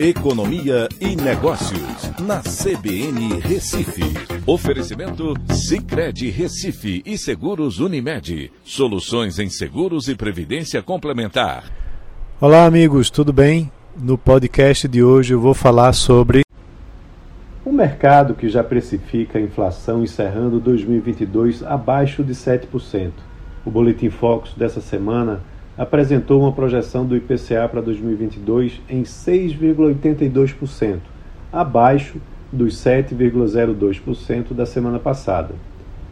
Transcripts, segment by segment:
Economia e Negócios, na CBN Recife. Oferecimento Cicred Recife e Seguros Unimed. Soluções em seguros e previdência complementar. Olá, amigos, tudo bem? No podcast de hoje eu vou falar sobre o mercado que já precifica a inflação encerrando 2022 abaixo de 7%. O Boletim Focus dessa semana apresentou uma projeção do IPCA para 2022 em 6,82%, abaixo dos 7,02% da semana passada.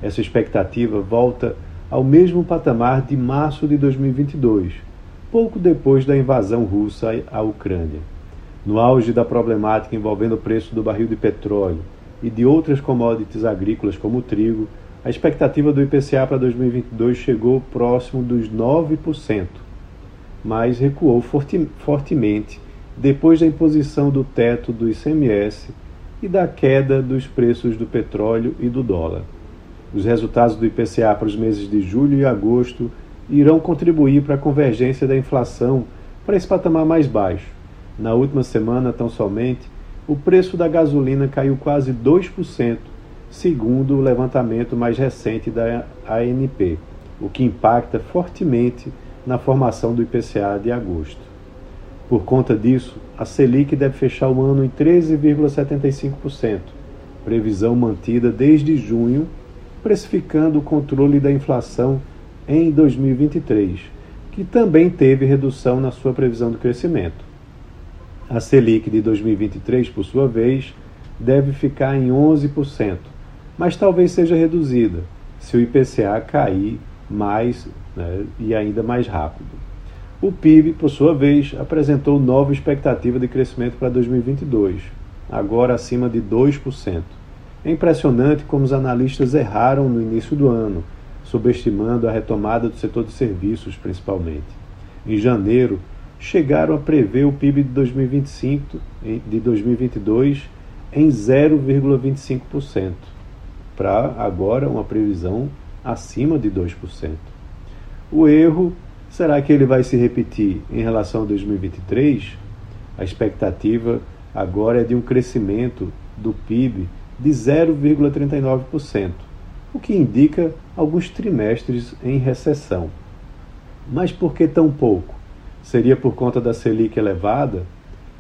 Essa expectativa volta ao mesmo patamar de março de 2022, pouco depois da invasão russa à Ucrânia. No auge da problemática envolvendo o preço do barril de petróleo e de outras commodities agrícolas como o trigo, a expectativa do IPCA para 2022 chegou próximo dos 9%, mas recuou forte, fortemente depois da imposição do teto do ICMS e da queda dos preços do petróleo e do dólar. Os resultados do IPCA para os meses de julho e agosto irão contribuir para a convergência da inflação para esse patamar mais baixo. Na última semana, tão somente, o preço da gasolina caiu quase 2% segundo o levantamento mais recente da ANP, o que impacta fortemente na formação do IPCA de agosto. Por conta disso, a Selic deve fechar o ano em 13,75%, previsão mantida desde junho, precificando o controle da inflação em 2023, que também teve redução na sua previsão de crescimento. A Selic de 2023, por sua vez, deve ficar em 11%, mas talvez seja reduzida se o IPCA cair mais né, e ainda mais rápido. O PIB, por sua vez, apresentou nova expectativa de crescimento para 2022, agora acima de 2%. É impressionante como os analistas erraram no início do ano, subestimando a retomada do setor de serviços, principalmente. Em janeiro, chegaram a prever o PIB de 2025 de 2022 em 0,25% para agora uma previsão acima de 2%. O erro será que ele vai se repetir em relação a 2023? A expectativa agora é de um crescimento do PIB de 0,39%, o que indica alguns trimestres em recessão. Mas por que tão pouco? Seria por conta da Selic elevada,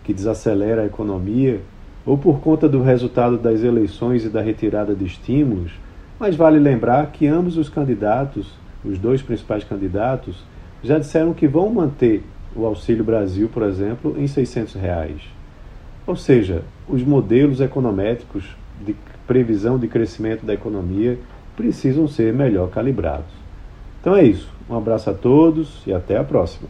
que desacelera a economia ou por conta do resultado das eleições e da retirada de estímulos, mas vale lembrar que ambos os candidatos, os dois principais candidatos, já disseram que vão manter o Auxílio Brasil, por exemplo, em 600 reais. Ou seja, os modelos econométricos de previsão de crescimento da economia precisam ser melhor calibrados. Então é isso. Um abraço a todos e até a próxima.